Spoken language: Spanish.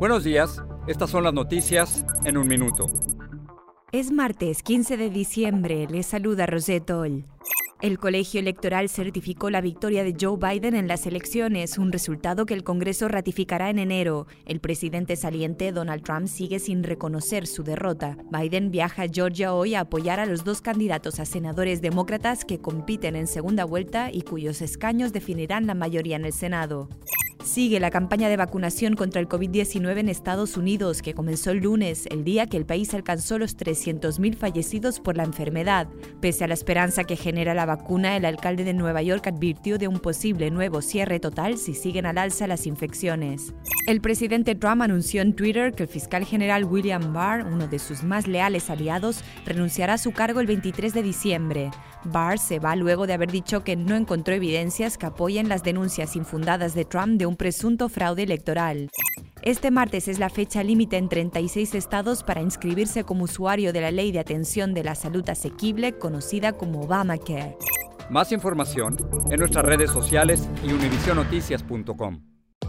Buenos días, estas son las noticias en un minuto. Es martes 15 de diciembre, les saluda Rosette Oll. El colegio electoral certificó la victoria de Joe Biden en las elecciones, un resultado que el Congreso ratificará en enero. El presidente saliente Donald Trump sigue sin reconocer su derrota. Biden viaja a Georgia hoy a apoyar a los dos candidatos a senadores demócratas que compiten en segunda vuelta y cuyos escaños definirán la mayoría en el Senado. Sigue la campaña de vacunación contra el COVID-19 en Estados Unidos, que comenzó el lunes, el día que el país alcanzó los 300.000 fallecidos por la enfermedad. Pese a la esperanza que genera la vacuna, el alcalde de Nueva York advirtió de un posible nuevo cierre total si siguen al alza las infecciones. El presidente Trump anunció en Twitter que el fiscal general William Barr, uno de sus más leales aliados, renunciará a su cargo el 23 de diciembre. Barr se va luego de haber dicho que no encontró evidencias que apoyen las denuncias infundadas de Trump de un presunto fraude electoral. Este martes es la fecha límite en 36 estados para inscribirse como usuario de la Ley de Atención de la Salud Asequible, conocida como Obamacare. Más información en nuestras redes sociales y univisionoticias.com.